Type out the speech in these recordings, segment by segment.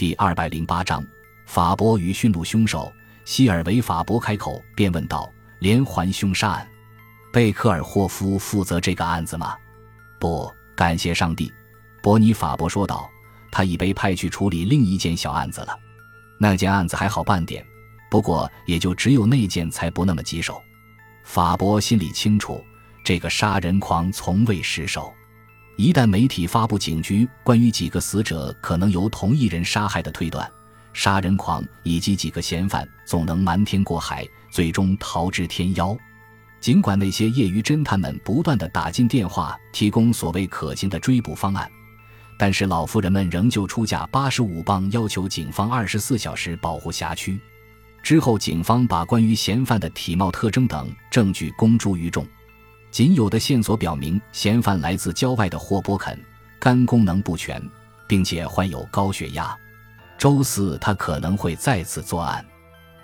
第二百零八章，法伯与驯鹿凶手。希尔维法伯开口便问道：“连环凶杀案，贝克尔霍夫负责这个案子吗？”“不，感谢上帝。”伯尼法伯说道，“他已被派去处理另一件小案子了。那件案子还好办点，不过也就只有那件才不那么棘手。”法伯心里清楚，这个杀人狂从未失手。一旦媒体发布警局关于几个死者可能由同一人杀害的推断，杀人狂以及几个嫌犯总能瞒天过海，最终逃之天夭。尽管那些业余侦探们不断的打进电话，提供所谓可行的追捕方案，但是老妇人们仍旧出价八十五磅，要求警方二十四小时保护辖区。之后，警方把关于嫌犯的体貌特征等证据公诸于众。仅有的线索表明，嫌犯来自郊外的霍波肯，肝功能不全，并且患有高血压。周四他可能会再次作案，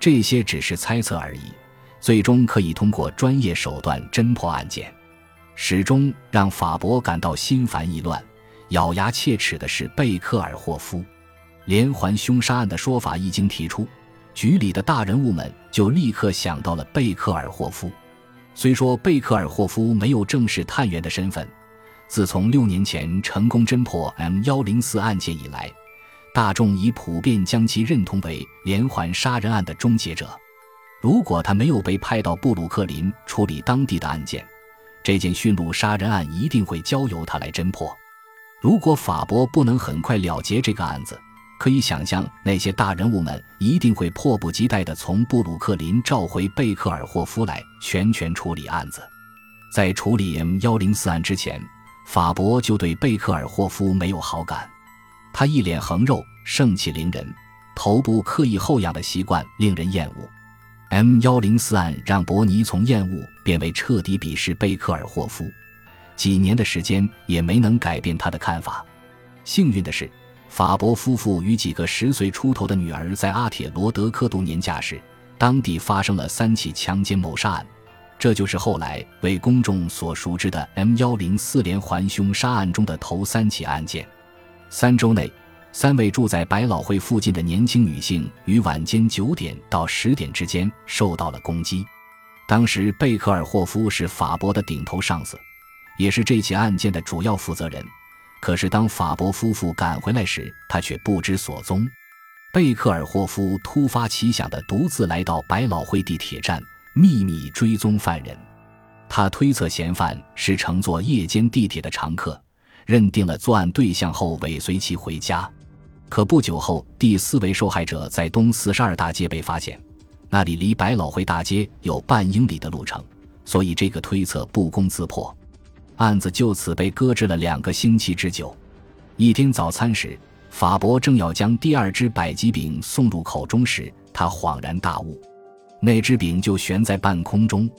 这些只是猜测而已。最终可以通过专业手段侦破案件。始终让法伯感到心烦意乱、咬牙切齿的是贝克尔霍夫连环凶杀案的说法一经提出，局里的大人物们就立刻想到了贝克尔霍夫。虽说贝克尔霍夫没有正式探员的身份，自从六年前成功侦破 M 幺零四案件以来。大众已普遍将其认同为连环杀人案的终结者。如果他没有被派到布鲁克林处理当地的案件，这件驯鹿杀人案一定会交由他来侦破。如果法伯不能很快了结这个案子，可以想象那些大人物们一定会迫不及待地从布鲁克林召回贝克尔霍夫来全权处理案子。在处理 M 幺零四案之前，法伯就对贝克尔霍夫没有好感。他一脸横肉，盛气凌人，头部刻意后仰的习惯令人厌恶。M 幺零四案让伯尼从厌恶变为彻底鄙视贝克尔霍夫，几年的时间也没能改变他的看法。幸运的是，法伯夫妇与几个十岁出头的女儿在阿铁罗德科度年假时，当地发生了三起强奸谋杀案，这就是后来为公众所熟知的 M 幺零四连环凶杀案中的头三起案件。三周内，三位住在百老汇附近的年轻女性于晚间九点到十点之间受到了攻击。当时，贝克尔霍夫是法伯的顶头上司，也是这起案件的主要负责人。可是，当法伯夫妇赶回来时，他却不知所踪。贝克尔霍夫突发奇想地独自来到百老汇地铁站，秘密追踪犯人。他推测嫌犯是乘坐夜间地铁的常客。认定了作案对象后，尾随其回家。可不久后，第四位受害者在东四十二大街被发现，那里离百老汇大街有半英里的路程，所以这个推测不攻自破。案子就此被搁置了两个星期之久。一天早餐时，法伯正要将第二只百吉饼送入口中时，他恍然大悟，那只饼就悬在半空中。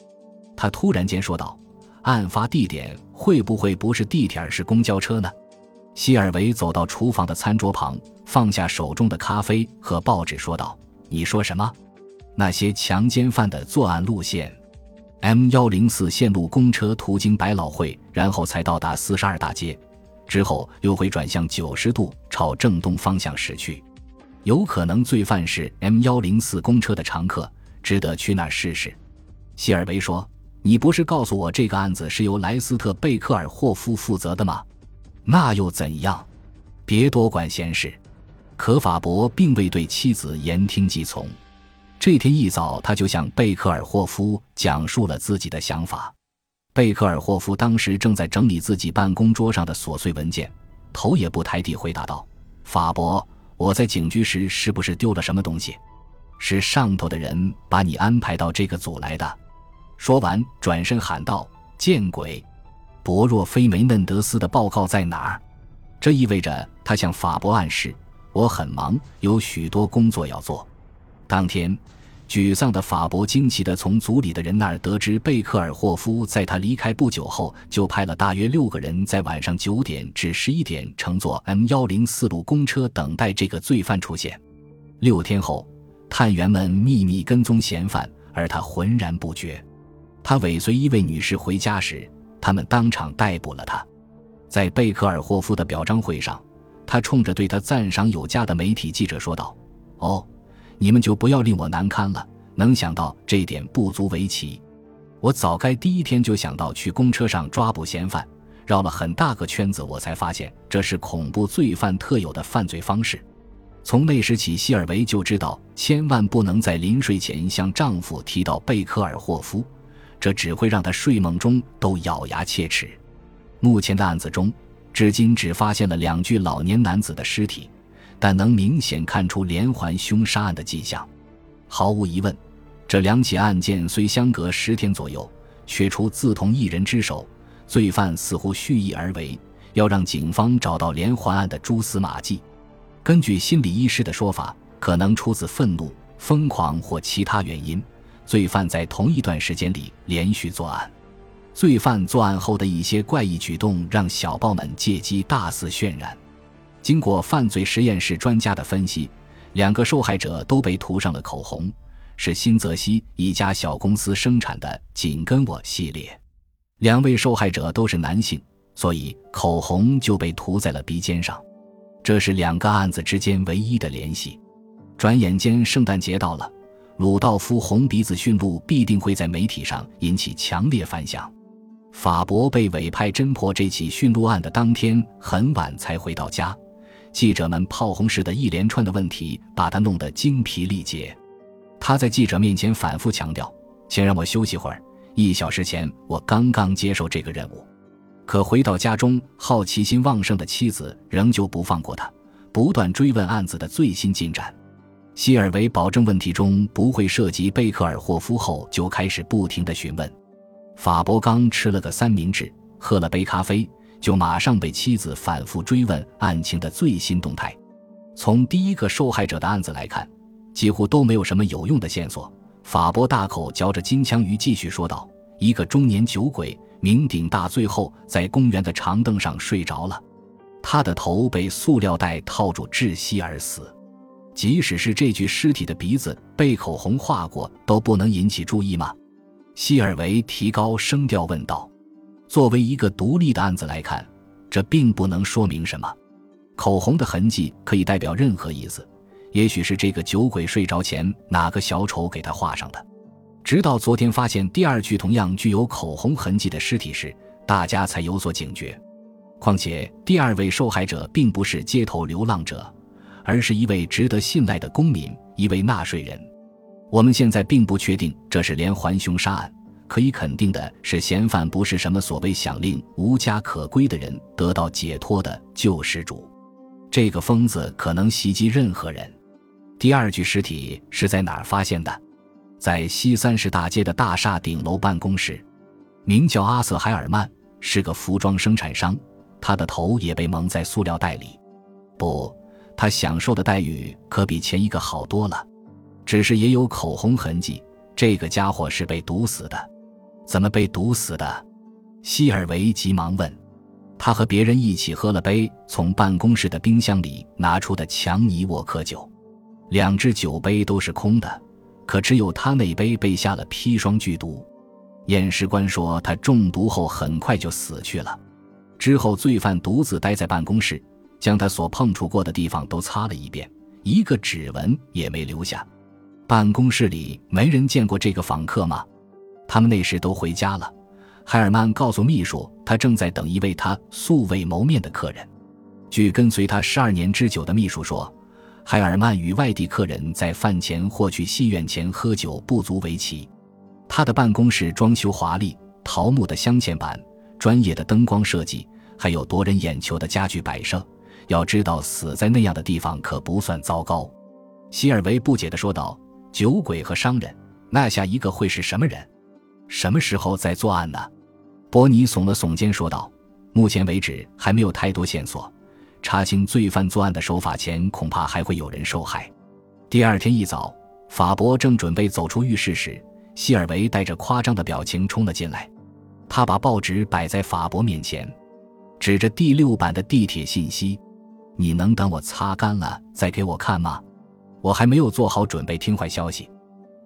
他突然间说道。案发地点会不会不是地铁而是公交车呢？希尔维走到厨房的餐桌旁，放下手中的咖啡和报纸，说道：“你说什么？那些强奸犯的作案路线？M 幺零四线路公车途经百老汇，然后才到达四十二大街，之后又会转向九十度朝正东方向驶去。有可能罪犯是 M 幺零四公车的常客，值得去那儿试试。”希尔维说。你不是告诉我这个案子是由莱斯特·贝克尔霍夫负责的吗？那又怎样？别多管闲事。可法伯并未对妻子言听计从。这天一早，他就向贝克尔霍夫讲述了自己的想法。贝克尔霍夫当时正在整理自己办公桌上的琐碎文件，头也不抬地回答道：“法伯，我在警局时是不是丢了什么东西？是上头的人把你安排到这个组来的？”说完，转身喊道：“见鬼！博若菲梅嫩德斯的报告在哪儿？”这意味着他向法伯暗示：“我很忙，有许多工作要做。”当天，沮丧的法伯惊奇地从组里的人那儿得知，贝克尔霍夫在他离开不久后就派了大约六个人在晚上九点至十一点乘坐 M 幺零四路公车等待这个罪犯出现。六天后，探员们秘密跟踪嫌犯，而他浑然不觉。他尾随一位女士回家时，他们当场逮捕了他。在贝克尔霍夫的表彰会上，他冲着对他赞赏有加的媒体记者说道：“哦，你们就不要令我难堪了。能想到这点不足为奇。我早该第一天就想到去公车上抓捕嫌犯，绕了很大个圈子，我才发现这是恐怖罪犯特有的犯罪方式。从那时起，希尔维就知道千万不能在临睡前向丈夫提到贝克尔霍夫，这只会让他睡梦中都咬牙切齿。目前的案子中。”至今只发现了两具老年男子的尸体，但能明显看出连环凶杀案的迹象。毫无疑问，这两起案件虽相隔十天左右，却出自同一人之手。罪犯似乎蓄意而为，要让警方找到连环案的蛛丝马迹。根据心理医师的说法，可能出自愤怒、疯狂或其他原因，罪犯在同一段时间里连续作案。罪犯作案后的一些怪异举动，让小报们借机大肆渲染。经过犯罪实验室专家的分析，两个受害者都被涂上了口红，是新泽西一家小公司生产的“紧跟我”系列。两位受害者都是男性，所以口红就被涂在了鼻尖上。这是两个案子之间唯一的联系。转眼间，圣诞节到了，鲁道夫红鼻子驯鹿必定会在媒体上引起强烈反响。法博被委派侦破这起驯鹿案的当天很晚才回到家，记者们炮轰式的一连串的问题把他弄得精疲力竭。他在记者面前反复强调：“请让我休息会儿。一小时前我刚刚接受这个任务。”可回到家中，好奇心旺盛的妻子仍旧不放过他，不断追问案子的最新进展。希尔维保证问题中不会涉及贝克尔霍夫后，就开始不停的询问。法伯刚吃了个三明治，喝了杯咖啡，就马上被妻子反复追问案情的最新动态。从第一个受害者的案子来看，几乎都没有什么有用的线索。法伯大口嚼着金枪鱼，继续说道：“一个中年酒鬼酩酊大醉后，在公园的长凳上睡着了，他的头被塑料袋套住窒息而死。即使是这具尸体的鼻子被口红画过，都不能引起注意吗？”希尔维提高声调问道：“作为一个独立的案子来看，这并不能说明什么。口红的痕迹可以代表任何意思，也许是这个酒鬼睡着前哪个小丑给他画上的。直到昨天发现第二具同样具有口红痕迹的尸体时，大家才有所警觉。况且，第二位受害者并不是街头流浪者，而是一位值得信赖的公民，一位纳税人。”我们现在并不确定这是连环凶杀案，可以肯定的是，嫌犯不是什么所谓想令无家可归的人得到解脱的救世主。这个疯子可能袭击任何人。第二具尸体是在哪儿发现的？在西三十大街的大厦顶楼办公室。名叫阿瑟·海尔曼，是个服装生产商，他的头也被蒙在塑料袋里。不，他享受的待遇可比前一个好多了。只是也有口红痕迹，这个家伙是被毒死的，怎么被毒死的？希尔维急忙问。他和别人一起喝了杯从办公室的冰箱里拿出的强尼沃克酒，两只酒杯都是空的，可只有他那杯被下了砒霜剧毒。验尸官说他中毒后很快就死去了。之后，罪犯独自待在办公室，将他所碰触过的地方都擦了一遍，一个指纹也没留下。办公室里没人见过这个访客吗？他们那时都回家了。海尔曼告诉秘书，他正在等一位他素未谋面的客人。据跟随他十二年之久的秘书说，海尔曼与外地客人在饭前或去戏院前喝酒不足为奇。他的办公室装修华丽，桃木的镶嵌板，专业的灯光设计，还有夺人眼球的家具摆设。要知道，死在那样的地方可不算糟糕。希尔维不解地说道。酒鬼和商人，那下一个会是什么人？什么时候在作案呢？伯尼耸了耸肩说道：“目前为止还没有太多线索，查清罪犯作案的手法前，恐怕还会有人受害。”第二天一早，法伯正准备走出浴室时，希尔维带着夸张的表情冲了进来。他把报纸摆在法伯面前，指着第六版的地铁信息：“你能等我擦干了再给我看吗？”我还没有做好准备听坏消息，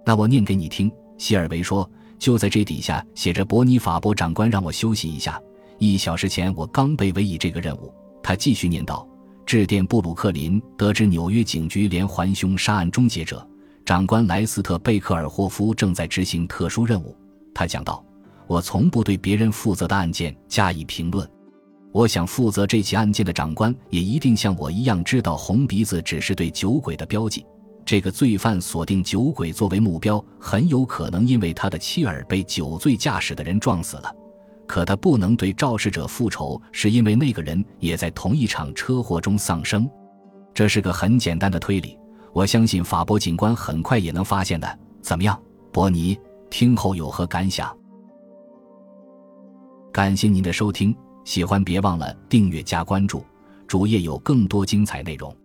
那我念给你听。希尔维说：“就在这底下写着，伯尼法伯长官让我休息一下。一小时前我刚被委以这个任务。”他继续念道：“致电布鲁克林，得知纽约警局连环凶杀案终结者长官莱斯特·贝克尔霍夫正在执行特殊任务。他讲道：“我从不对别人负责的案件加以评论。我想负责这起案件的长官也一定像我一样知道，红鼻子只是对酒鬼的标记。这个罪犯锁定酒鬼作为目标，很有可能因为他的妻儿被酒醉驾驶的人撞死了。可他不能对肇事者复仇，是因为那个人也在同一场车祸中丧生。这是个很简单的推理，我相信法博警官很快也能发现的。怎么样，伯尼？听后有何感想？感谢您的收听，喜欢别忘了订阅加关注，主页有更多精彩内容。